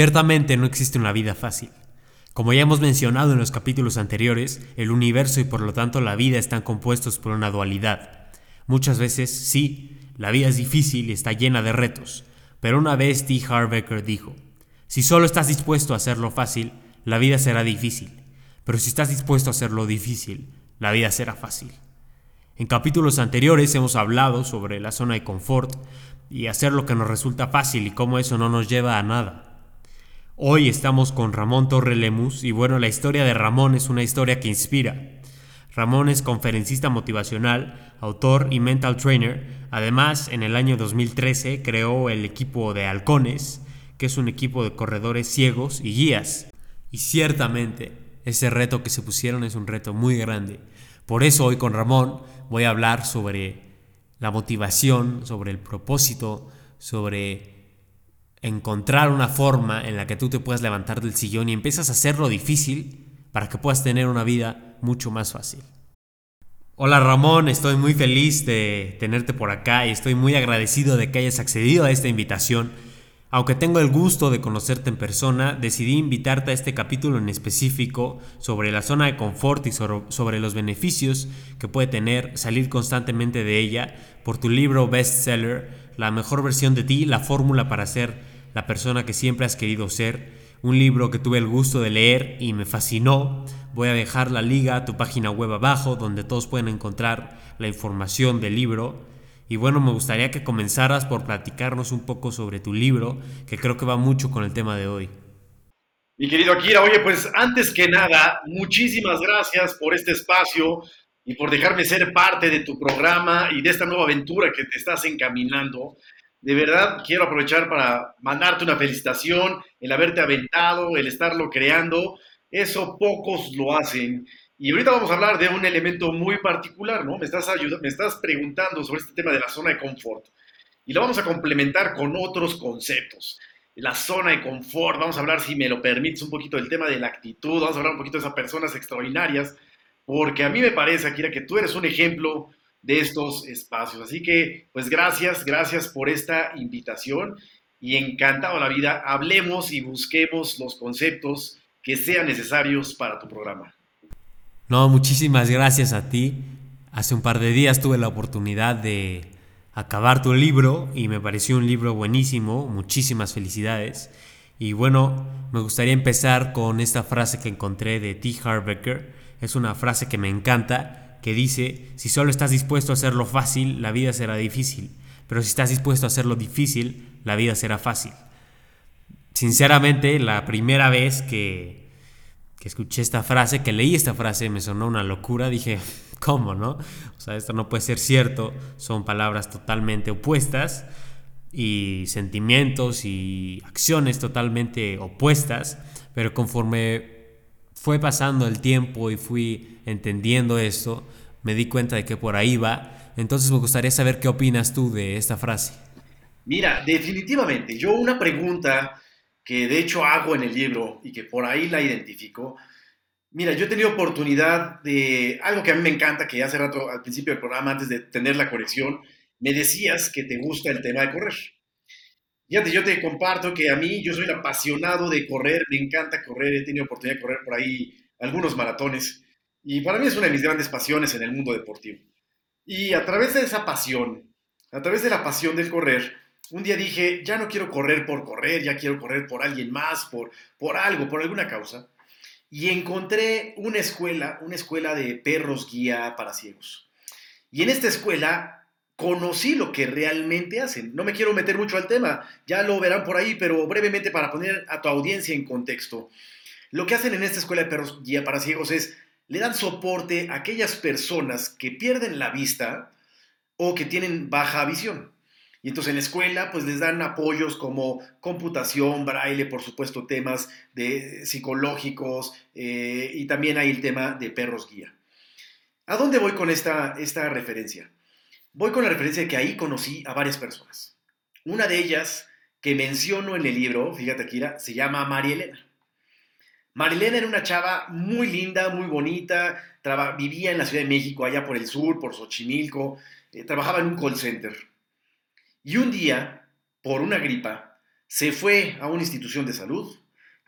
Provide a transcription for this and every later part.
Ciertamente no existe una vida fácil. Como ya hemos mencionado en los capítulos anteriores, el universo y por lo tanto la vida están compuestos por una dualidad. Muchas veces, sí, la vida es difícil y está llena de retos, pero una vez T. Harbecker dijo, si solo estás dispuesto a hacerlo fácil, la vida será difícil, pero si estás dispuesto a hacerlo difícil, la vida será fácil. En capítulos anteriores hemos hablado sobre la zona de confort y hacer lo que nos resulta fácil y cómo eso no nos lleva a nada. Hoy estamos con Ramón Torre Lemus y bueno, la historia de Ramón es una historia que inspira. Ramón es conferencista motivacional, autor y mental trainer. Además, en el año 2013 creó el equipo de Halcones, que es un equipo de corredores ciegos y guías. Y ciertamente, ese reto que se pusieron es un reto muy grande. Por eso hoy con Ramón voy a hablar sobre la motivación, sobre el propósito, sobre encontrar una forma en la que tú te puedas levantar del sillón y empiezas a hacerlo difícil para que puedas tener una vida mucho más fácil. Hola Ramón, estoy muy feliz de tenerte por acá y estoy muy agradecido de que hayas accedido a esta invitación. Aunque tengo el gusto de conocerte en persona, decidí invitarte a este capítulo en específico sobre la zona de confort y sobre los beneficios que puede tener salir constantemente de ella por tu libro bestseller, La mejor versión de ti, la fórmula para ser la persona que siempre has querido ser, un libro que tuve el gusto de leer y me fascinó. Voy a dejar la liga a tu página web abajo donde todos pueden encontrar la información del libro. Y bueno, me gustaría que comenzaras por platicarnos un poco sobre tu libro, que creo que va mucho con el tema de hoy. Mi querido Akira, oye, pues antes que nada, muchísimas gracias por este espacio y por dejarme ser parte de tu programa y de esta nueva aventura que te estás encaminando de verdad quiero aprovechar para mandarte una felicitación, el haberte aventado, el estarlo creando. Eso pocos lo hacen. Y ahorita vamos a hablar de un elemento muy particular, ¿no? Me estás, me estás preguntando sobre este tema de la zona de confort. Y lo vamos a complementar con otros conceptos. La zona de confort, vamos a hablar, si me lo permites, un poquito del tema de la actitud, vamos a hablar un poquito de esas personas extraordinarias, porque a mí me parece, Akira, que tú eres un ejemplo de estos espacios. Así que, pues gracias, gracias por esta invitación y encantado la vida. Hablemos y busquemos los conceptos que sean necesarios para tu programa. No, muchísimas gracias a ti. Hace un par de días tuve la oportunidad de acabar tu libro y me pareció un libro buenísimo. Muchísimas felicidades. Y bueno, me gustaría empezar con esta frase que encontré de T. Harbecker. Es una frase que me encanta que dice, si solo estás dispuesto a hacerlo fácil, la vida será difícil, pero si estás dispuesto a hacerlo difícil, la vida será fácil. Sinceramente, la primera vez que, que escuché esta frase, que leí esta frase, me sonó una locura, dije, ¿cómo, no? O sea, esto no puede ser cierto, son palabras totalmente opuestas y sentimientos y acciones totalmente opuestas, pero conforme fue pasando el tiempo y fui entendiendo esto, me di cuenta de que por ahí va. Entonces me gustaría saber qué opinas tú de esta frase. Mira, definitivamente, yo una pregunta que de hecho hago en el libro y que por ahí la identifico. Mira, yo he tenido oportunidad de algo que a mí me encanta, que hace rato al principio del programa, antes de tener la corrección, me decías que te gusta el tema de correr. Fíjate, yo te comparto que a mí, yo soy un apasionado de correr, me encanta correr, he tenido oportunidad de correr por ahí algunos maratones y para mí es una de mis grandes pasiones en el mundo deportivo. Y a través de esa pasión, a través de la pasión del correr, un día dije, ya no quiero correr por correr, ya quiero correr por alguien más, por, por algo, por alguna causa. Y encontré una escuela, una escuela de perros guía para ciegos. Y en esta escuela conocí lo que realmente hacen. No me quiero meter mucho al tema, ya lo verán por ahí, pero brevemente para poner a tu audiencia en contexto. Lo que hacen en esta escuela de perros guía para ciegos es, le dan soporte a aquellas personas que pierden la vista o que tienen baja visión. Y entonces en la escuela pues les dan apoyos como computación, braille, por supuesto temas de psicológicos eh, y también hay el tema de perros guía. ¿A dónde voy con esta, esta referencia? Voy con la referencia de que ahí conocí a varias personas. Una de ellas que menciono en el libro, fíjate Kira, se llama María Elena. María Elena era una chava muy linda, muy bonita, vivía en la Ciudad de México, allá por el sur, por Xochimilco, eh, trabajaba en un call center. Y un día, por una gripa, Se fue a una institución de salud,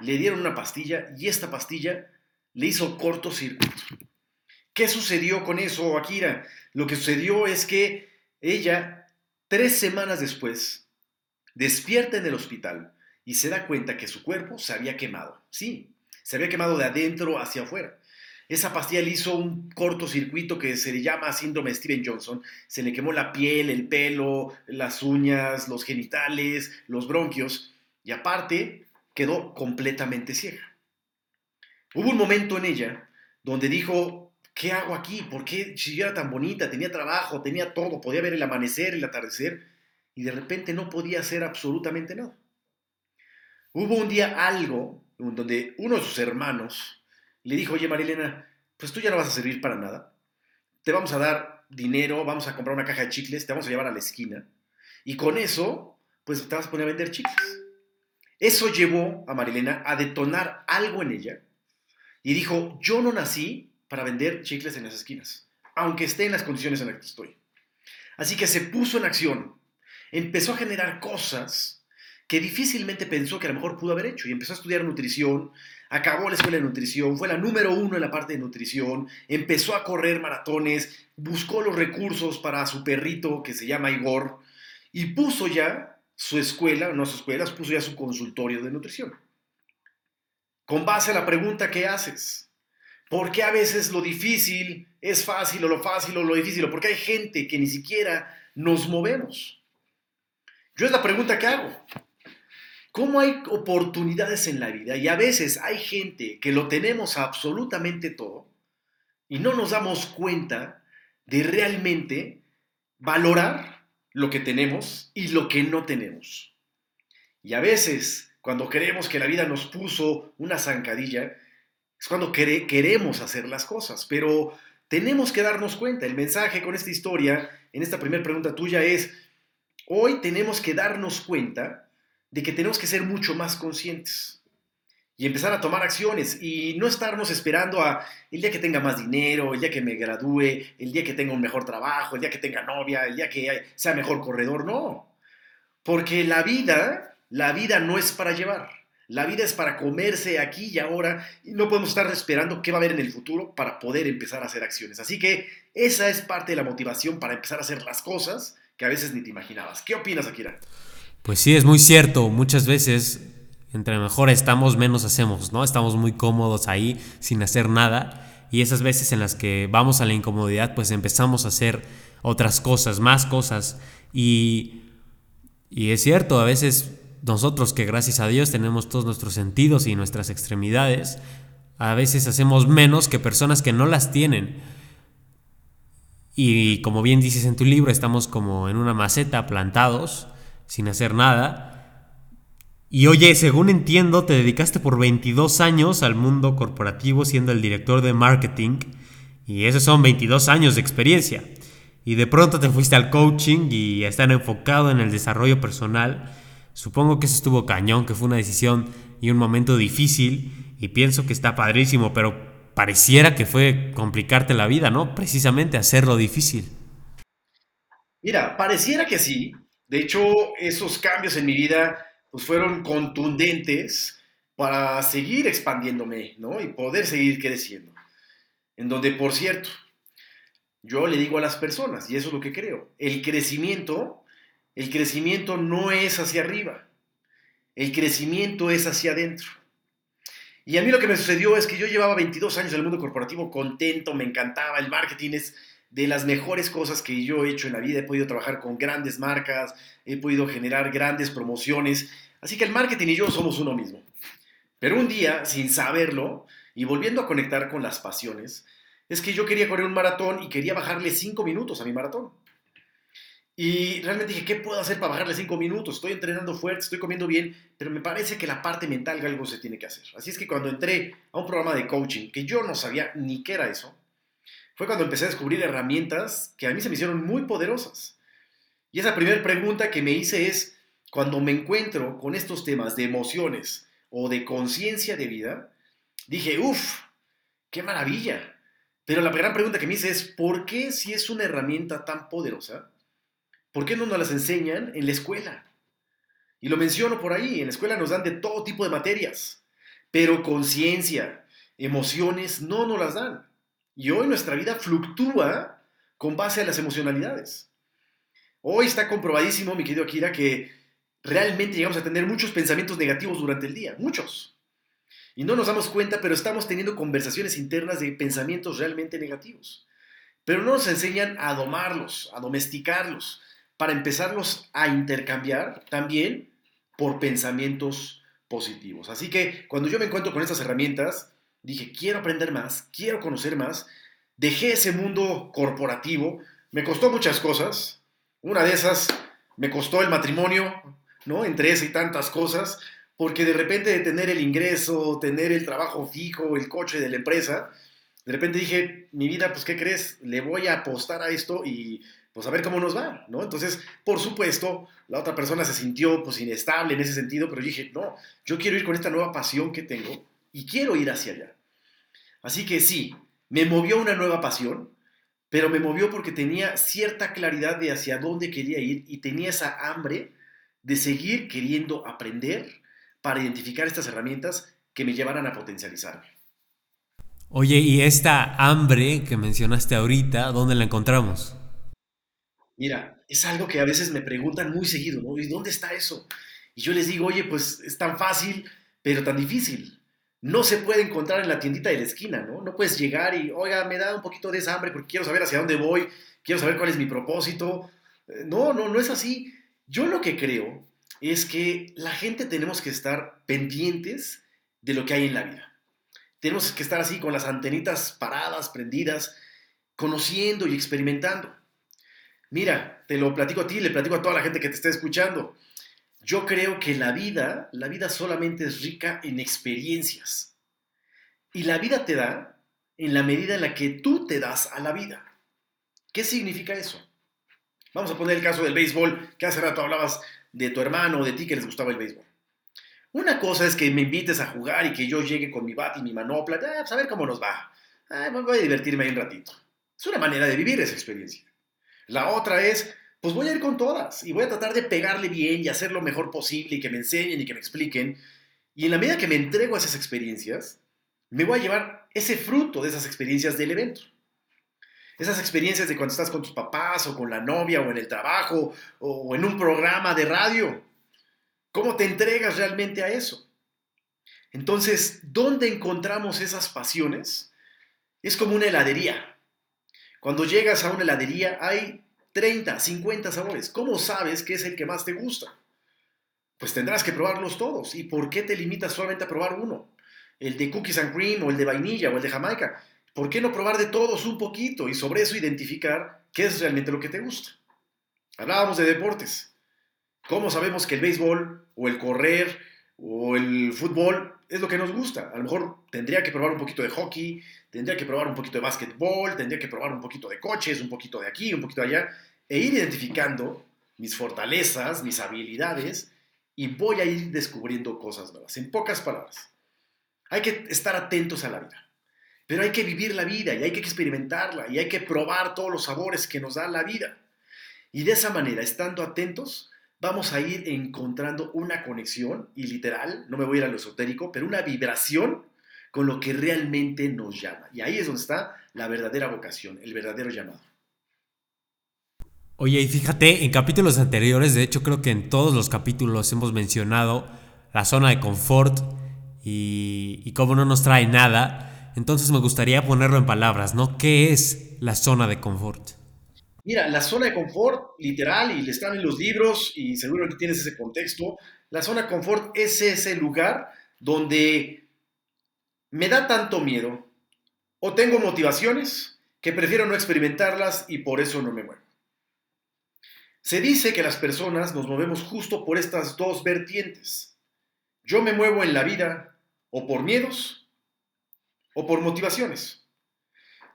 le dieron una pastilla y esta pastilla le hizo cortocircuito. ¿Qué sucedió con eso, Akira? Lo que sucedió es que ella, tres semanas después, despierta en el hospital y se da cuenta que su cuerpo se había quemado. Sí, se había quemado de adentro hacia afuera. Esa pastilla le hizo un cortocircuito que se le llama síndrome Steven Johnson. Se le quemó la piel, el pelo, las uñas, los genitales, los bronquios y aparte quedó completamente ciega. Hubo un momento en ella donde dijo, ¿qué hago aquí? ¿Por qué si yo era tan bonita, tenía trabajo, tenía todo, podía ver el amanecer, el atardecer y de repente no podía hacer absolutamente nada? Hubo un día algo donde uno de sus hermanos le dijo, oye Marilena, pues tú ya no vas a servir para nada. Te vamos a dar dinero, vamos a comprar una caja de chicles, te vamos a llevar a la esquina. Y con eso, pues te vas a poner a vender chicles. Eso llevó a Marilena a detonar algo en ella y dijo, yo no nací para vender chicles en las esquinas, aunque esté en las condiciones en las que estoy. Así que se puso en acción, empezó a generar cosas que difícilmente pensó que a lo mejor pudo haber hecho y empezó a estudiar nutrición, acabó la escuela de nutrición, fue la número uno en la parte de nutrición, empezó a correr maratones, buscó los recursos para su perrito que se llama Igor y puso ya su escuela, no su escuela, puso ya su consultorio de nutrición. Con base a la pregunta que haces, ¿por qué a veces lo difícil es fácil o lo fácil o lo difícil? ¿O por qué hay gente que ni siquiera nos movemos? Yo es la pregunta que hago. ¿Cómo hay oportunidades en la vida? Y a veces hay gente que lo tenemos absolutamente todo y no nos damos cuenta de realmente valorar lo que tenemos y lo que no tenemos. Y a veces, cuando creemos que la vida nos puso una zancadilla, es cuando queremos hacer las cosas, pero tenemos que darnos cuenta. El mensaje con esta historia, en esta primera pregunta tuya, es, hoy tenemos que darnos cuenta de que tenemos que ser mucho más conscientes y empezar a tomar acciones y no estarnos esperando a el día que tenga más dinero, el día que me gradúe, el día que tenga un mejor trabajo, el día que tenga novia, el día que sea mejor corredor, no. Porque la vida, la vida no es para llevar. La vida es para comerse aquí y ahora y no podemos estar esperando qué va a haber en el futuro para poder empezar a hacer acciones. Así que esa es parte de la motivación para empezar a hacer las cosas que a veces ni te imaginabas. ¿Qué opinas, Akira? Pues sí, es muy cierto. Muchas veces, entre mejor estamos, menos hacemos, ¿no? Estamos muy cómodos ahí, sin hacer nada. Y esas veces en las que vamos a la incomodidad, pues empezamos a hacer otras cosas, más cosas. Y, y es cierto, a veces nosotros que gracias a Dios tenemos todos nuestros sentidos y nuestras extremidades, a veces hacemos menos que personas que no las tienen. Y como bien dices en tu libro, estamos como en una maceta plantados sin hacer nada. Y oye, según entiendo, te dedicaste por 22 años al mundo corporativo siendo el director de marketing. Y esos son 22 años de experiencia. Y de pronto te fuiste al coaching y a estar enfocado en el desarrollo personal. Supongo que eso estuvo cañón, que fue una decisión y un momento difícil. Y pienso que está padrísimo, pero pareciera que fue complicarte la vida, ¿no? Precisamente hacerlo difícil. Mira, pareciera que sí, de hecho, esos cambios en mi vida pues, fueron contundentes para seguir expandiéndome, ¿no? Y poder seguir creciendo. En donde, por cierto, yo le digo a las personas, y eso es lo que creo, el crecimiento, el crecimiento no es hacia arriba, el crecimiento es hacia adentro. Y a mí lo que me sucedió es que yo llevaba 22 años en el mundo corporativo contento, me encantaba, el marketing es de las mejores cosas que yo he hecho en la vida. He podido trabajar con grandes marcas, he podido generar grandes promociones. Así que el marketing y yo somos uno mismo. Pero un día, sin saberlo, y volviendo a conectar con las pasiones, es que yo quería correr un maratón y quería bajarle cinco minutos a mi maratón. Y realmente dije, ¿qué puedo hacer para bajarle cinco minutos? Estoy entrenando fuerte, estoy comiendo bien, pero me parece que la parte mental algo se tiene que hacer. Así es que cuando entré a un programa de coaching, que yo no sabía ni qué era eso, fue cuando empecé a descubrir herramientas que a mí se me hicieron muy poderosas. Y esa primera pregunta que me hice es, cuando me encuentro con estos temas de emociones o de conciencia de vida, dije, uff, qué maravilla. Pero la gran pregunta que me hice es, ¿por qué si es una herramienta tan poderosa, por qué no nos las enseñan en la escuela? Y lo menciono por ahí, en la escuela nos dan de todo tipo de materias, pero conciencia, emociones no nos las dan. Y hoy nuestra vida fluctúa con base a las emocionalidades. Hoy está comprobadísimo, mi querido Akira, que realmente llegamos a tener muchos pensamientos negativos durante el día, muchos. Y no nos damos cuenta, pero estamos teniendo conversaciones internas de pensamientos realmente negativos. Pero no nos enseñan a domarlos, a domesticarlos, para empezarlos a intercambiar también por pensamientos positivos. Así que cuando yo me encuentro con estas herramientas, dije, quiero aprender más, quiero conocer más, dejé ese mundo corporativo, me costó muchas cosas, una de esas me costó el matrimonio, ¿no? Entre esas y tantas cosas, porque de repente de tener el ingreso, tener el trabajo fijo, el coche de la empresa, de repente dije, mi vida, pues, ¿qué crees? Le voy a apostar a esto y pues a ver cómo nos va, ¿no? Entonces, por supuesto, la otra persona se sintió pues inestable en ese sentido, pero dije, no, yo quiero ir con esta nueva pasión que tengo y quiero ir hacia allá. Así que sí, me movió una nueva pasión, pero me movió porque tenía cierta claridad de hacia dónde quería ir y tenía esa hambre de seguir queriendo aprender para identificar estas herramientas que me llevaran a potencializarme. Oye, ¿y esta hambre que mencionaste ahorita, dónde la encontramos? Mira, es algo que a veces me preguntan muy seguido, ¿no? ¿Y dónde está eso? Y yo les digo, oye, pues es tan fácil, pero tan difícil no se puede encontrar en la tiendita de la esquina, ¿no? No puedes llegar y, oiga, me da un poquito de hambre porque quiero saber hacia dónde voy, quiero saber cuál es mi propósito. Eh, no, no, no es así. Yo lo que creo es que la gente tenemos que estar pendientes de lo que hay en la vida. Tenemos que estar así con las antenitas paradas, prendidas, conociendo y experimentando. Mira, te lo platico a ti, le platico a toda la gente que te está escuchando. Yo creo que la vida, la vida solamente es rica en experiencias. Y la vida te da en la medida en la que tú te das a la vida. ¿Qué significa eso? Vamos a poner el caso del béisbol, que hace rato hablabas de tu hermano o de ti que les gustaba el béisbol. Una cosa es que me invites a jugar y que yo llegue con mi bat y mi manopla, ah, pues a ver cómo nos va. Ah, voy a divertirme ahí un ratito. Es una manera de vivir esa experiencia. La otra es, pues voy a ir con todas y voy a tratar de pegarle bien y hacer lo mejor posible y que me enseñen y que me expliquen. Y en la medida que me entrego a esas experiencias, me voy a llevar ese fruto de esas experiencias del evento. Esas experiencias de cuando estás con tus papás o con la novia o en el trabajo o en un programa de radio. ¿Cómo te entregas realmente a eso? Entonces, ¿dónde encontramos esas pasiones? Es como una heladería. Cuando llegas a una heladería hay 30, 50 sabores. ¿Cómo sabes qué es el que más te gusta? Pues tendrás que probarlos todos. ¿Y por qué te limitas solamente a probar uno? El de cookies and cream o el de vainilla o el de jamaica. ¿Por qué no probar de todos un poquito y sobre eso identificar qué es realmente lo que te gusta? Hablábamos de deportes. ¿Cómo sabemos que el béisbol o el correr o el fútbol es lo que nos gusta? A lo mejor tendría que probar un poquito de hockey, tendría que probar un poquito de básquetbol, tendría que probar un poquito de coches, un poquito de aquí, un poquito de allá, e ir identificando mis fortalezas, mis habilidades, y voy a ir descubriendo cosas nuevas. En pocas palabras, hay que estar atentos a la vida. Pero hay que vivir la vida y hay que experimentarla y hay que probar todos los sabores que nos da la vida. Y de esa manera, estando atentos, vamos a ir encontrando una conexión y literal, no me voy a ir a lo esotérico, pero una vibración con lo que realmente nos llama. Y ahí es donde está la verdadera vocación, el verdadero llamado. Oye, y fíjate, en capítulos anteriores, de hecho creo que en todos los capítulos hemos mencionado la zona de confort y, y cómo no nos trae nada. Entonces me gustaría ponerlo en palabras, ¿no? ¿Qué es la zona de confort? Mira, la zona de confort, literal, y le están en los libros, y seguro que tienes ese contexto, la zona de confort es ese lugar donde me da tanto miedo o tengo motivaciones que prefiero no experimentarlas y por eso no me muevo. Se dice que las personas nos movemos justo por estas dos vertientes. Yo me muevo en la vida o por miedos o por motivaciones.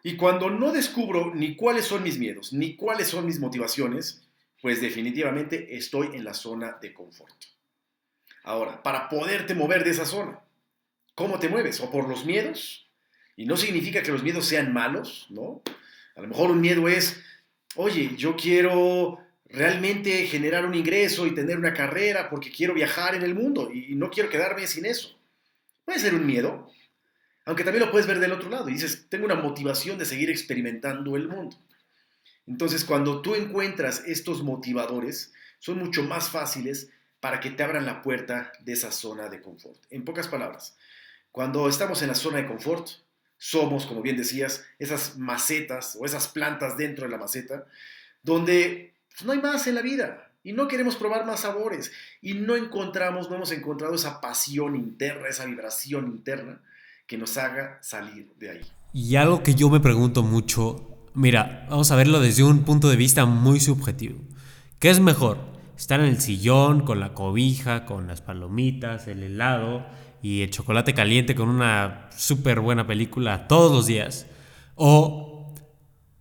Y cuando no descubro ni cuáles son mis miedos, ni cuáles son mis motivaciones, pues definitivamente estoy en la zona de confort. Ahora, para poderte mover de esa zona, ¿cómo te mueves? ¿O por los miedos? Y no significa que los miedos sean malos, ¿no? A lo mejor un miedo es, oye, yo quiero realmente generar un ingreso y tener una carrera porque quiero viajar en el mundo y no quiero quedarme sin eso. Puede ser un miedo, aunque también lo puedes ver del otro lado y dices, tengo una motivación de seguir experimentando el mundo. Entonces, cuando tú encuentras estos motivadores, son mucho más fáciles para que te abran la puerta de esa zona de confort. En pocas palabras, cuando estamos en la zona de confort, somos, como bien decías, esas macetas o esas plantas dentro de la maceta, donde pues, no hay más en la vida y no queremos probar más sabores y no encontramos, no hemos encontrado esa pasión interna, esa vibración interna que nos haga salir de ahí. Y algo que yo me pregunto mucho, mira, vamos a verlo desde un punto de vista muy subjetivo. ¿Qué es mejor? ¿Estar en el sillón con la cobija, con las palomitas, el helado y el chocolate caliente con una súper buena película todos los días? ¿O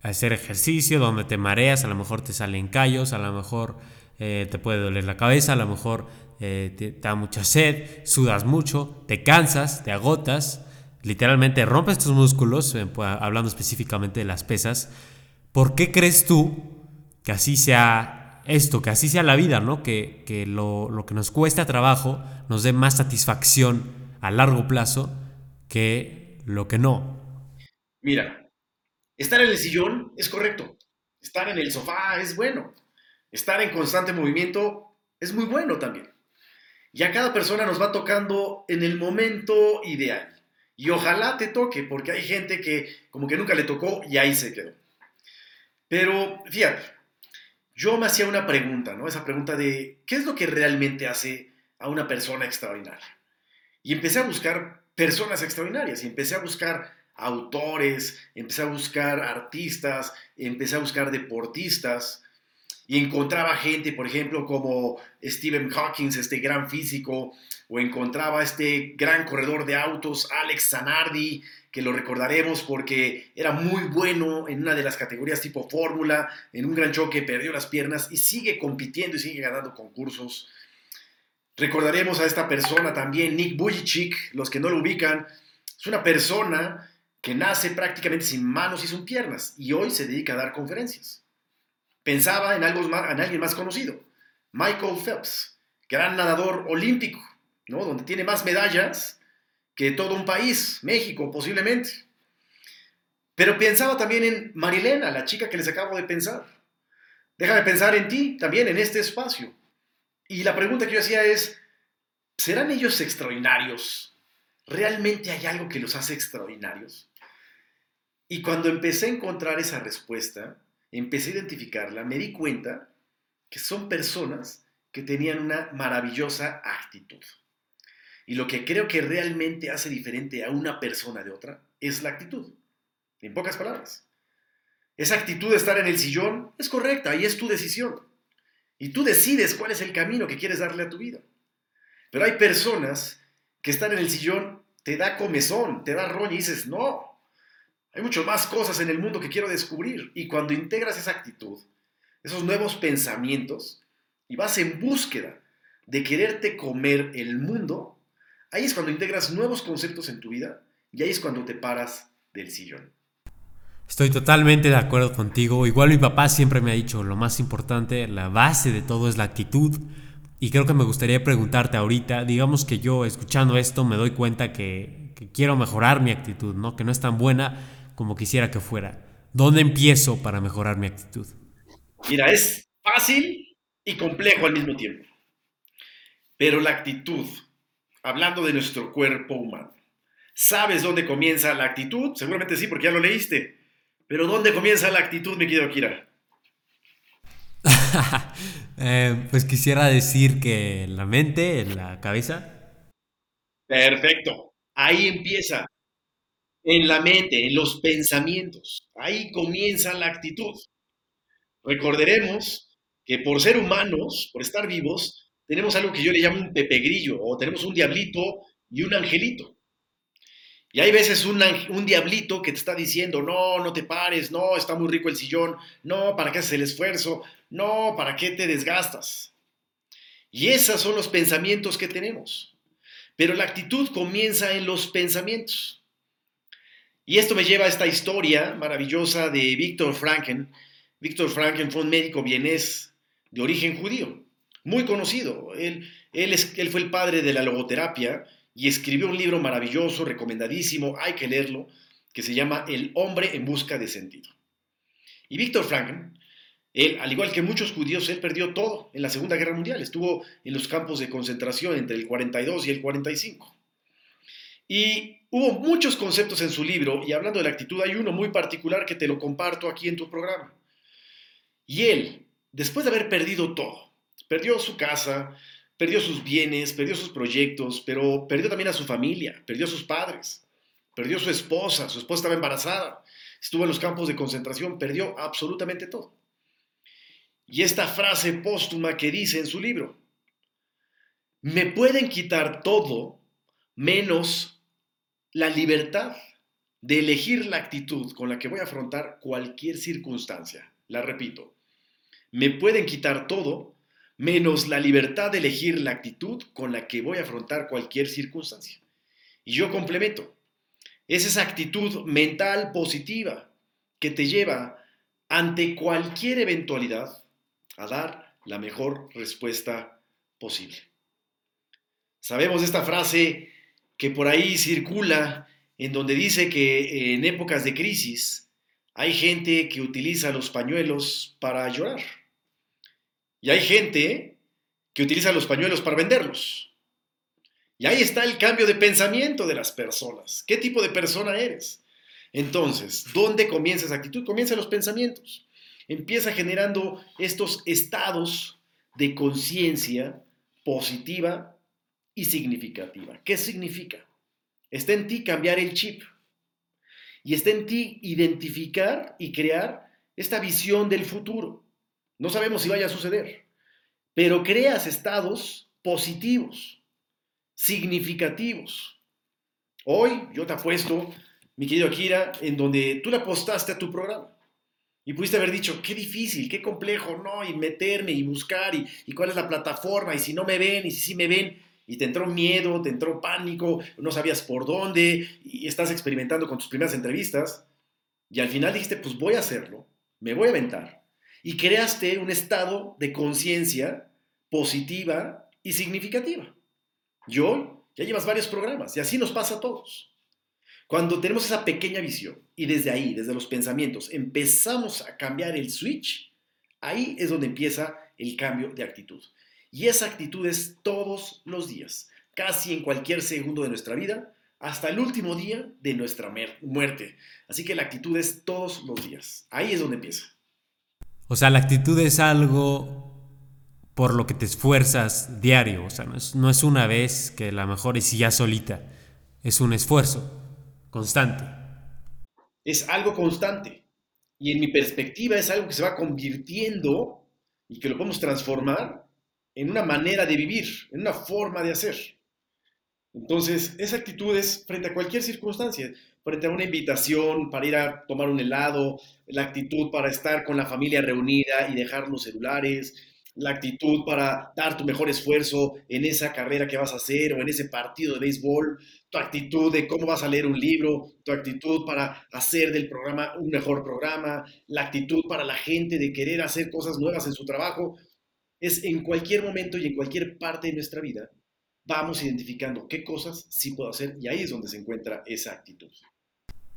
hacer ejercicio donde te mareas, a lo mejor te salen callos, a lo mejor eh, te puede doler la cabeza, a lo mejor eh, te, te da mucha sed, sudas mucho, te cansas, te agotas? Literalmente rompes tus músculos, hablando específicamente de las pesas, ¿por qué crees tú que así sea esto, que así sea la vida, ¿no? Que, que lo, lo, que nos cuesta trabajo nos dé más satisfacción a largo plazo que lo que no. Mira, estar en el sillón es correcto, estar en el sofá es bueno, estar en constante movimiento es muy bueno también. Y a cada persona nos va tocando en el momento ideal. Y ojalá te toque, porque hay gente que como que nunca le tocó y ahí se quedó. Pero fíjate, yo me hacía una pregunta, ¿no? Esa pregunta de, ¿qué es lo que realmente hace a una persona extraordinaria? Y empecé a buscar personas extraordinarias y empecé a buscar autores, empecé a buscar artistas, empecé a buscar deportistas y encontraba gente, por ejemplo, como Stephen Hawking, este gran físico, o encontraba este gran corredor de autos, Alex Zanardi, que lo recordaremos porque era muy bueno en una de las categorías tipo fórmula, en un gran choque perdió las piernas y sigue compitiendo y sigue ganando concursos. Recordaremos a esta persona también, Nick Vujicic, los que no lo ubican, es una persona que nace prácticamente sin manos y sin piernas y hoy se dedica a dar conferencias. Pensaba en, algo más, en alguien más conocido, Michael Phelps, gran nadador olímpico, donde tiene más medallas que todo un país, México posiblemente. Pero pensaba también en Marilena, la chica que les acabo de pensar. Déjame pensar en ti también, en este espacio. Y la pregunta que yo hacía es, ¿serán ellos extraordinarios? ¿Realmente hay algo que los hace extraordinarios? Y cuando empecé a encontrar esa respuesta, empecé a identificarla, me di cuenta que son personas que tenían una maravillosa actitud. Y lo que creo que realmente hace diferente a una persona de otra es la actitud. En pocas palabras. Esa actitud de estar en el sillón es correcta y es tu decisión. Y tú decides cuál es el camino que quieres darle a tu vida. Pero hay personas que están en el sillón, te da comezón, te da roña y dices, no, hay muchas más cosas en el mundo que quiero descubrir. Y cuando integras esa actitud, esos nuevos pensamientos, y vas en búsqueda de quererte comer el mundo, ahí es cuando integras nuevos conceptos en tu vida y ahí es cuando te paras del sillón. Estoy totalmente de acuerdo contigo. Igual mi papá siempre me ha dicho, lo más importante, la base de todo es la actitud. Y creo que me gustaría preguntarte ahorita, digamos que yo escuchando esto me doy cuenta que, que quiero mejorar mi actitud, ¿no? Que no es tan buena, como quisiera que fuera. ¿Dónde empiezo para mejorar mi actitud? Mira, es fácil y complejo al mismo tiempo. Pero la actitud, hablando de nuestro cuerpo humano, ¿sabes dónde comienza la actitud? Seguramente sí, porque ya lo leíste. Pero ¿dónde comienza la actitud, mi querido Kira? eh, pues quisiera decir que en la mente, en la cabeza. Perfecto. Ahí empieza en la mente, en los pensamientos. Ahí comienza la actitud. Recordaremos que por ser humanos, por estar vivos, tenemos algo que yo le llamo un pepegrillo, o tenemos un diablito y un angelito. Y hay veces un, diablito que te está diciendo, no, no te pares, no, está muy rico el sillón, no, ¿para qué haces el esfuerzo? No, ¿para qué te desgastas? Y esos son los pensamientos que tenemos. Pero la actitud comienza en los pensamientos. Y esto me lleva a esta historia maravillosa de Víctor Franken. Víctor Franken fue un médico vienés de origen judío, muy conocido. Él, él, es, él fue el padre de la logoterapia y escribió un libro maravilloso, recomendadísimo, hay que leerlo, que se llama El hombre en busca de sentido. Y Víctor Frankl, él, al igual que muchos judíos, él perdió todo en la Segunda Guerra Mundial. Estuvo en los campos de concentración entre el 42 y el 45. Y hubo muchos conceptos en su libro, y hablando de la actitud, hay uno muy particular que te lo comparto aquí en tu programa. Y él, después de haber perdido todo, perdió su casa, perdió sus bienes, perdió sus proyectos, pero perdió también a su familia, perdió a sus padres, perdió a su esposa, su esposa estaba embarazada, estuvo en los campos de concentración, perdió absolutamente todo. Y esta frase póstuma que dice en su libro, me pueden quitar todo menos la libertad de elegir la actitud con la que voy a afrontar cualquier circunstancia. La repito, me pueden quitar todo menos la libertad de elegir la actitud con la que voy a afrontar cualquier circunstancia. Y yo complemento, es esa actitud mental positiva que te lleva ante cualquier eventualidad a dar la mejor respuesta posible. Sabemos esta frase que por ahí circula en donde dice que en épocas de crisis hay gente que utiliza los pañuelos para llorar. Y hay gente que utiliza los pañuelos para venderlos. Y ahí está el cambio de pensamiento de las personas. ¿Qué tipo de persona eres? Entonces, ¿dónde comienza esa actitud? Comienza los pensamientos. Empieza generando estos estados de conciencia positiva y significativa. ¿Qué significa? Está en ti cambiar el chip. Y está en ti identificar y crear esta visión del futuro. No sabemos si vaya a suceder, pero creas estados positivos, significativos. Hoy yo te apuesto, mi querido Akira, en donde tú le apostaste a tu programa. Y pudiste haber dicho, qué difícil, qué complejo, ¿no? Y meterme y buscar y, y cuál es la plataforma y si no me ven y si sí me ven. Y te entró miedo, te entró pánico, no sabías por dónde y estás experimentando con tus primeras entrevistas. Y al final dijiste, pues voy a hacerlo, me voy a aventar y creaste un estado de conciencia positiva y significativa. Yo ya llevas varios programas y así nos pasa a todos. Cuando tenemos esa pequeña visión y desde ahí, desde los pensamientos, empezamos a cambiar el switch, ahí es donde empieza el cambio de actitud. Y esa actitud es todos los días, casi en cualquier segundo de nuestra vida, hasta el último día de nuestra muerte. Así que la actitud es todos los días. Ahí es donde empieza. O sea, la actitud es algo por lo que te esfuerzas diario. O sea, no es, una vez que la mejor es ya solita. Es un esfuerzo constante. Es algo constante. Y en mi perspectiva es algo que se va convirtiendo y que lo podemos transformar en una manera de vivir, en una forma de hacer. Entonces, esa actitud es frente a cualquier circunstancia frente a una invitación para ir a tomar un helado, la actitud para estar con la familia reunida y dejar los celulares, la actitud para dar tu mejor esfuerzo en esa carrera que vas a hacer o en ese partido de béisbol, tu actitud de cómo vas a leer un libro, tu actitud para hacer del programa un mejor programa, la actitud para la gente de querer hacer cosas nuevas en su trabajo, es en cualquier momento y en cualquier parte de nuestra vida, vamos identificando qué cosas sí puedo hacer y ahí es donde se encuentra esa actitud.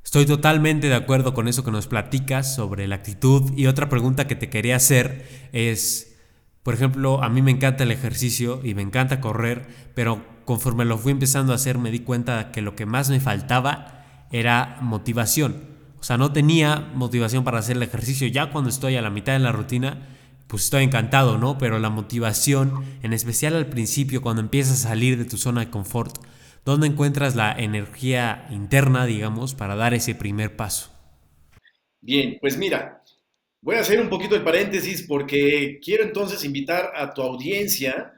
Estoy totalmente de acuerdo con eso que nos platicas sobre la actitud y otra pregunta que te quería hacer es, por ejemplo, a mí me encanta el ejercicio y me encanta correr, pero conforme lo fui empezando a hacer me di cuenta que lo que más me faltaba era motivación. O sea, no tenía motivación para hacer el ejercicio. Ya cuando estoy a la mitad de la rutina, pues estoy encantado, ¿no? Pero la motivación, en especial al principio, cuando empiezas a salir de tu zona de confort, ¿Dónde encuentras la energía interna, digamos, para dar ese primer paso? Bien, pues mira, voy a hacer un poquito de paréntesis porque quiero entonces invitar a tu audiencia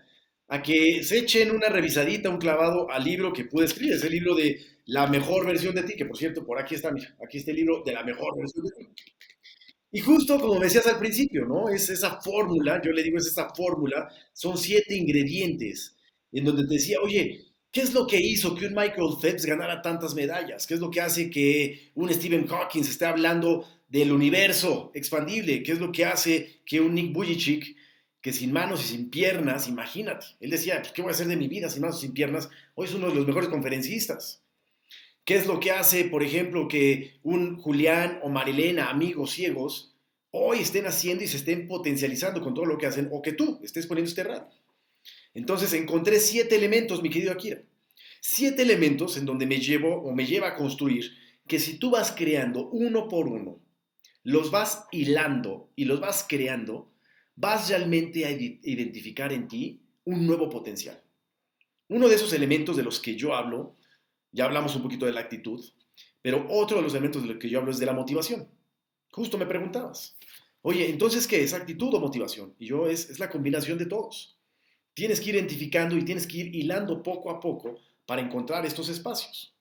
a que se echen una revisadita, un clavado al libro que pude escribir, es el libro de La mejor versión de ti, que por cierto, por aquí está, mira, aquí está el libro de La mejor versión de ti. Y justo como decías al principio, ¿no? Es esa fórmula, yo le digo es esa fórmula, son siete ingredientes, en donde te decía, oye, ¿Qué es lo que hizo que un Michael Phelps ganara tantas medallas? ¿Qué es lo que hace que un Stephen Hawking esté hablando del universo expandible? ¿Qué es lo que hace que un Nick Vujicic que sin manos y sin piernas, imagínate, él decía, pues, ¿qué voy a hacer de mi vida sin manos y sin piernas? Hoy es uno de los mejores conferencistas. ¿Qué es lo que hace, por ejemplo, que un Julián o Marilena, amigos ciegos, hoy estén haciendo y se estén potencializando con todo lo que hacen, o que tú estés poniendo este rato? Entonces encontré siete elementos, mi querido Akira. Siete elementos en donde me llevo o me lleva a construir que si tú vas creando uno por uno, los vas hilando y los vas creando, vas realmente a identificar en ti un nuevo potencial. Uno de esos elementos de los que yo hablo, ya hablamos un poquito de la actitud, pero otro de los elementos de los que yo hablo es de la motivación. Justo me preguntabas, oye, entonces, ¿qué es actitud o motivación? Y yo es, es la combinación de todos. Tienes que ir identificando y tienes que ir hilando poco a poco para encontrar estos espacios.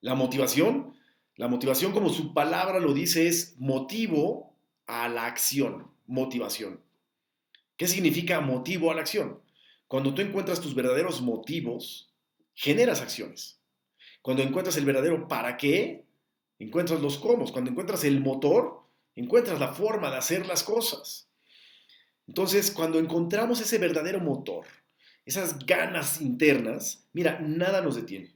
La motivación, la motivación como su palabra lo dice, es motivo a la acción, motivación. ¿Qué significa motivo a la acción? Cuando tú encuentras tus verdaderos motivos, generas acciones. Cuando encuentras el verdadero para qué, encuentras los cómo. Cuando encuentras el motor, encuentras la forma de hacer las cosas. Entonces, cuando encontramos ese verdadero motor, esas ganas internas, mira, nada nos detiene.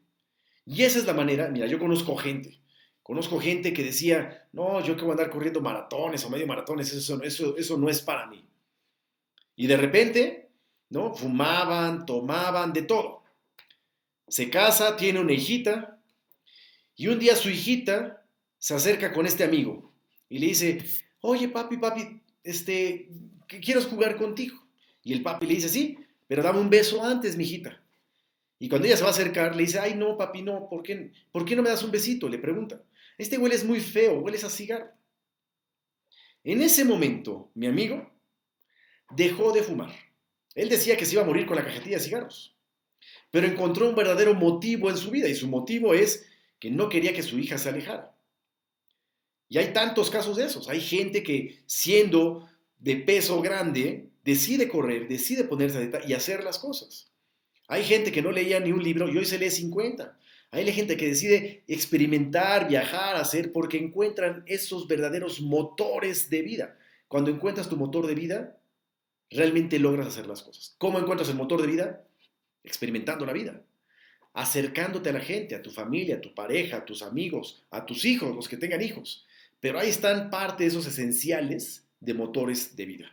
Y esa es la manera, mira, yo conozco gente, conozco gente que decía, no, yo que voy a andar corriendo maratones o medio maratones, eso, eso, eso no es para mí. Y de repente, ¿no? Fumaban, tomaban, de todo. Se casa, tiene una hijita, y un día su hijita se acerca con este amigo y le dice, oye papi, papi, este, quiero jugar contigo. Y el papi le dice, sí, pero dame un beso antes, mijita. Y cuando ella se va a acercar, le dice, ay, no, papi, no, ¿por qué, ¿por qué no me das un besito? Le pregunta. Este huele es muy feo, hueles a cigarro. En ese momento, mi amigo dejó de fumar. Él decía que se iba a morir con la cajetilla de cigarros, pero encontró un verdadero motivo en su vida y su motivo es que no quería que su hija se alejara. Y hay tantos casos de esos. Hay gente que siendo de peso grande decide correr, decide ponerse a dieta y hacer las cosas. Hay gente que no leía ni un libro y hoy se lee 50. Hay gente que decide experimentar, viajar, hacer, porque encuentran esos verdaderos motores de vida. Cuando encuentras tu motor de vida, realmente logras hacer las cosas. ¿Cómo encuentras el motor de vida? Experimentando la vida, acercándote a la gente, a tu familia, a tu pareja, a tus amigos, a tus hijos, los que tengan hijos. Pero ahí están parte de esos esenciales de motores de vida.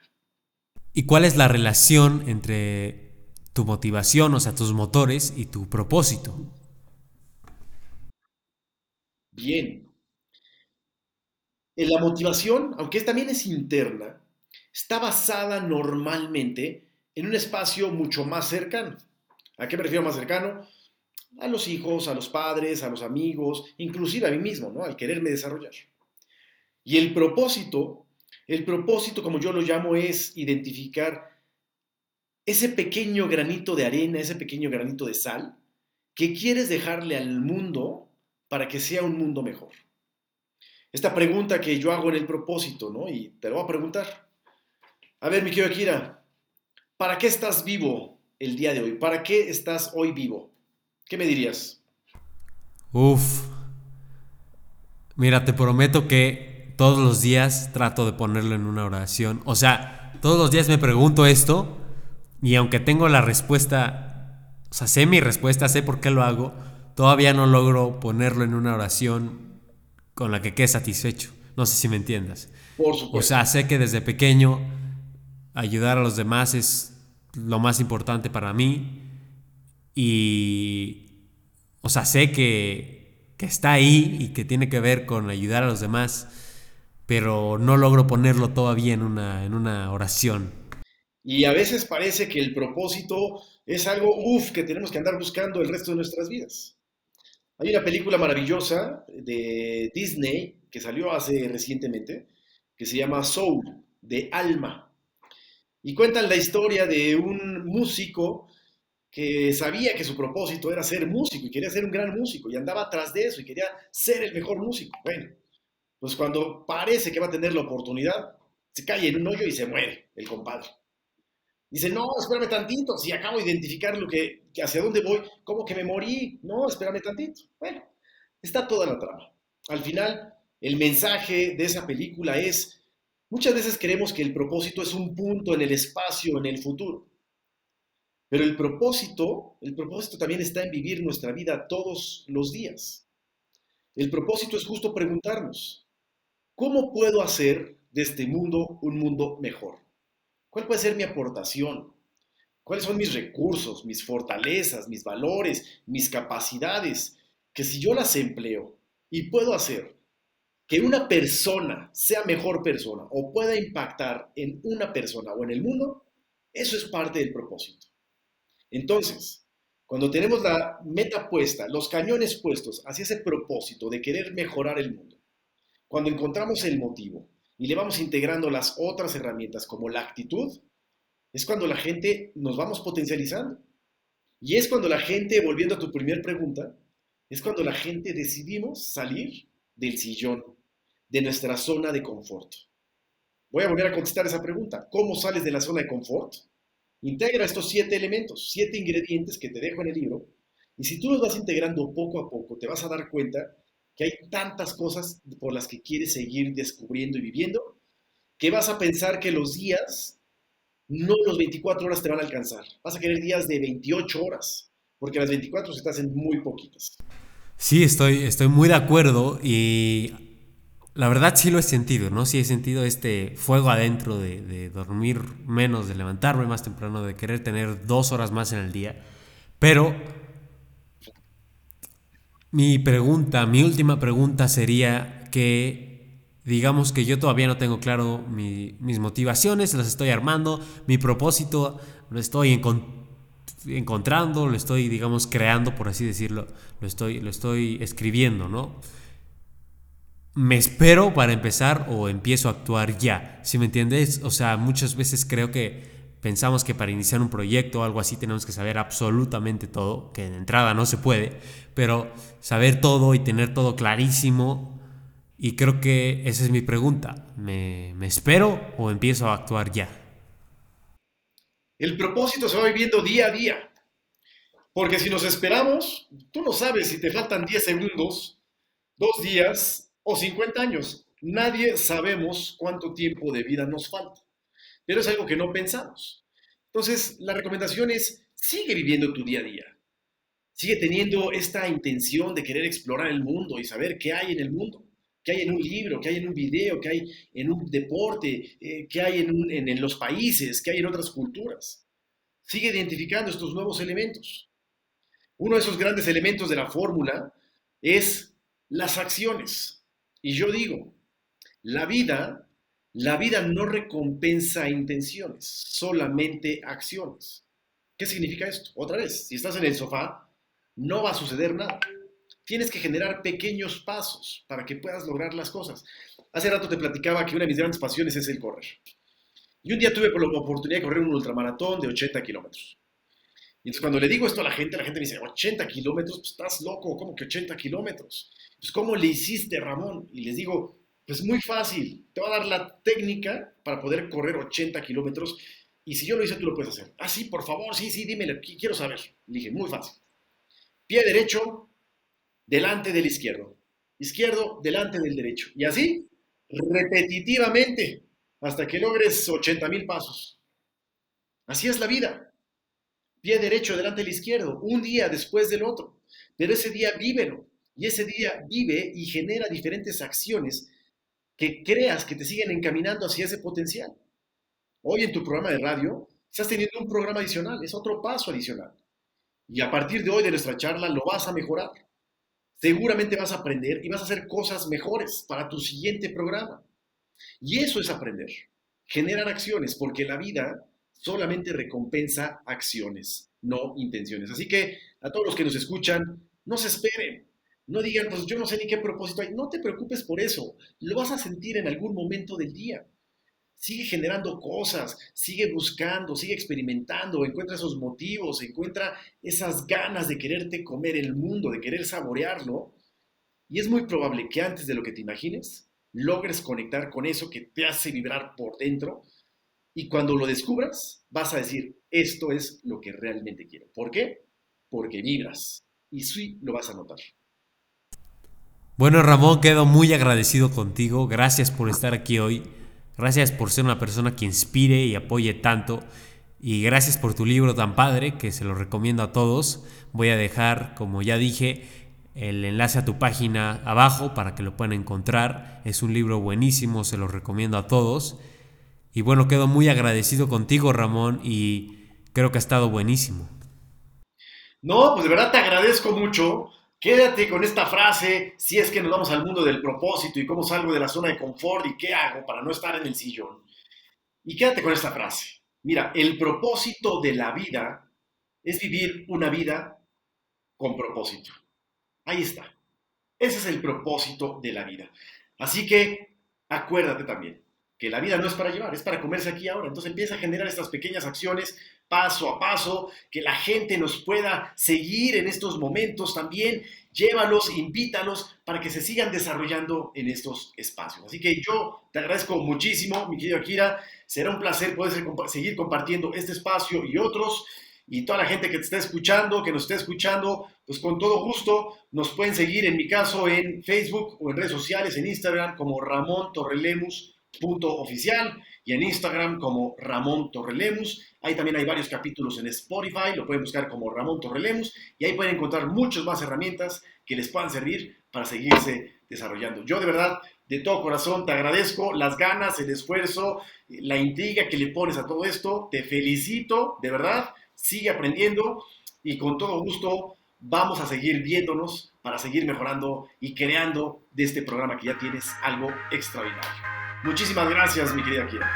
¿Y cuál es la relación entre tu motivación, o sea, tus motores y tu propósito? Bien. En la motivación, aunque también es interna, está basada normalmente en un espacio mucho más cercano. ¿A qué me refiero más cercano? A los hijos, a los padres, a los amigos, inclusive a mí mismo, ¿no? Al quererme desarrollar. Y el propósito, el propósito, como yo lo llamo, es identificar ese pequeño granito de arena, ese pequeño granito de sal que quieres dejarle al mundo para que sea un mundo mejor. Esta pregunta que yo hago en el propósito, ¿no? Y te lo voy a preguntar. A ver, mi querido Akira, ¿para qué estás vivo el día de hoy? ¿Para qué estás hoy vivo? ¿Qué me dirías? Uf. Mira, te prometo que todos los días trato de ponerlo en una oración. O sea, todos los días me pregunto esto y aunque tengo la respuesta, o sea, sé mi respuesta, sé por qué lo hago, todavía no logro ponerlo en una oración con la que quede satisfecho. No sé si me entiendas. Por supuesto. O sea, sé que desde pequeño ayudar a los demás es lo más importante para mí. Y, o sea, sé que, que está ahí y que tiene que ver con ayudar a los demás, pero no logro ponerlo todavía en una, en una oración. Y a veces parece que el propósito es algo, uff, que tenemos que andar buscando el resto de nuestras vidas. Hay una película maravillosa de Disney que salió hace recientemente, que se llama Soul, de Alma. Y cuentan la historia de un músico que sabía que su propósito era ser músico y quería ser un gran músico y andaba atrás de eso y quería ser el mejor músico. Bueno, pues cuando parece que va a tener la oportunidad, se cae en un hoyo y se muere el compadre. Dice, no, espérame tantito, si acabo de identificar lo que, hacia dónde voy, ¿cómo que me morí? No, espérame tantito. Bueno, está toda la trama. Al final, el mensaje de esa película es, Muchas veces creemos que el propósito es un punto en el espacio, en el futuro. Pero el propósito, el propósito también está en vivir nuestra vida todos los días. El propósito es justo preguntarnos, ¿cómo puedo hacer de este mundo un mundo mejor? ¿Cuál puede ser mi aportación? ¿Cuáles son mis recursos, mis fortalezas, mis valores, mis capacidades? Que si yo las empleo y puedo hacer que una persona sea mejor persona o pueda impactar en una persona o en el mundo, eso es parte del propósito. Entonces, cuando tenemos la meta puesta, los cañones puestos hacia ese propósito de querer mejorar el mundo, cuando encontramos el motivo y le vamos integrando las otras herramientas como la actitud, es cuando la gente nos vamos potencializando. Y es cuando la gente, volviendo a tu primera pregunta, es cuando la gente decidimos salir del sillón, de nuestra zona de confort. Voy a volver a contestar esa pregunta. ¿Cómo sales de la zona de confort? Integra estos siete elementos, siete ingredientes que te dejo en el libro, y si tú los vas integrando poco a poco, te vas a dar cuenta que hay tantas cosas por las que quieres seguir descubriendo y viviendo, que vas a pensar que los días, no los 24 horas te van a alcanzar. Vas a querer días de 28 horas, porque las 24 se te hacen muy poquitas. Sí, estoy, estoy muy de acuerdo y la verdad sí lo he sentido, ¿no? Sí he sentido este fuego adentro de, dormir menos, de levantarme más temprano, de querer tener dos horas más en el día. Pero mi pregunta, mi última pregunta sería que digamos que yo todavía no tengo claro mis motivaciones, las estoy armando, mi propósito lo estoy encontrando, lo estoy, digamos, creando, por así decirlo, lo estoy, lo estoy escribiendo, ¿no? me espero para empezar o empiezo a actuar ya. ¿Sí me entiendes? O sea, muchas veces creo que pensamos que para iniciar un proyecto o algo así tenemos que saber absolutamente todo, que de entrada no se puede, pero saber todo y tener todo clarísimo. Y creo que esa es mi pregunta. ¿Me, espero o empiezo a actuar ya? El propósito se va viviendo día a día. Porque si nos esperamos, tú no sabes si te faltan 10 segundos, dos días, o 50 años. Nadie sabemos cuánto tiempo de vida nos falta, pero es algo que no pensamos. Entonces, la recomendación es, sigue viviendo tu día a día. Sigue teniendo esta intención de querer explorar el mundo y saber qué hay en el mundo, qué hay en un libro, qué hay en un video, qué hay en un deporte, eh, qué hay en, los países, qué hay en otras culturas. Sigue identificando estos nuevos elementos. Uno de esos grandes elementos de la fórmula es las acciones. Y yo digo, la vida, la vida no recompensa intenciones, solamente acciones. ¿Qué significa esto? Otra vez, si estás en el sofá, no va a suceder nada. Tienes que generar pequeños pasos para que puedas lograr las cosas. Hace rato te platicaba que una de mis grandes pasiones es el correr. Y un día tuve la oportunidad de correr un ultramaratón de 80 kilómetros. Y entonces cuando le digo esto a la gente, la gente me dice, 80 kilómetros, pues estás loco, ¿cómo que 80 kilómetros? Pues ¿cómo le hiciste, Ramón? Y les digo, pues muy fácil, te va a dar la técnica para poder correr 80 kilómetros y si yo lo hice, tú lo puedes hacer. Ah, sí, por favor, sí, sí, dímelo, quiero saber. Le dije, muy fácil. Pie derecho, delante del izquierdo. Izquierdo, delante del derecho. Y así, repetitivamente, hasta que logres 80 mil pasos. Así es la vida. Pie derecho, delante del izquierdo, un día después del otro. Pero ese día vívelo y ese día vive y genera diferentes acciones que creas que te siguen encaminando hacia ese potencial. Hoy en tu programa de radio estás teniendo un programa adicional, es otro paso adicional. Y a partir de hoy de nuestra charla lo vas a mejorar. Seguramente vas a aprender y vas a hacer cosas mejores para tu siguiente programa. Y eso es aprender, generar acciones, porque la vida solamente recompensa acciones, no intenciones. Así que a todos los que nos escuchan, no se esperen, no digan, pues yo no sé ni qué propósito hay. No te preocupes por eso. Lo vas a sentir en algún momento del día. Sigue generando cosas, sigue buscando, sigue experimentando, encuentra esos motivos, encuentra esas ganas de quererte comer el mundo, de querer saborearlo. Y es muy probable que antes de lo que te imagines, logres conectar con eso que te hace vibrar por dentro. Y cuando lo descubras, vas a decir, esto es lo que realmente quiero. ¿Por qué? Porque vibras. Y sí lo vas a notar. Bueno, Ramón, quedo muy agradecido contigo. Gracias por estar aquí hoy. Gracias por ser una persona que inspire y apoye tanto. Y gracias por tu libro tan padre, que se lo recomiendo a todos. Voy a dejar, como ya dije, el enlace a tu página abajo para que lo puedan encontrar. Es un libro buenísimo, se lo recomiendo a todos. Y bueno, quedo muy agradecido contigo, Ramón, y creo que ha estado buenísimo. No, pues de verdad te agradezco mucho. Quédate con esta frase, si es que nos vamos al mundo del propósito y cómo salgo de la zona de confort y qué hago para no estar en el sillón. Y quédate con esta frase. Mira, el propósito de la vida es vivir una vida con propósito. Ahí está. Ese es el propósito de la vida. Así que acuérdate también que la vida no es para llevar, es para comerse aquí ahora. Entonces empieza a generar estas pequeñas acciones paso a paso, que la gente nos pueda seguir en estos momentos también. Llévalos, invítalos para que se sigan desarrollando en estos espacios. Así que yo te agradezco muchísimo, mi querido Akira. Será un placer poder seguir compartiendo este espacio y otros. Y toda la gente que te está escuchando, que nos esté escuchando, pues con todo gusto nos pueden seguir en mi caso en Facebook o en redes sociales, en Instagram como Ramón Torrelemus oficial y en Instagram como Ramón Torrelemus. Ahí también hay varios capítulos en Spotify, lo pueden buscar como Ramón Torrelemus y ahí pueden encontrar muchas más herramientas que les puedan servir para seguirse desarrollando. Yo de verdad, de todo corazón, te agradezco las ganas, el esfuerzo, la intriga que le pones a todo esto. Te felicito, de verdad, sigue aprendiendo y con todo gusto vamos a seguir viéndonos para seguir mejorando y creando de este programa que ya tienes algo extraordinario. Muchísimas gracias, mi querida Kira.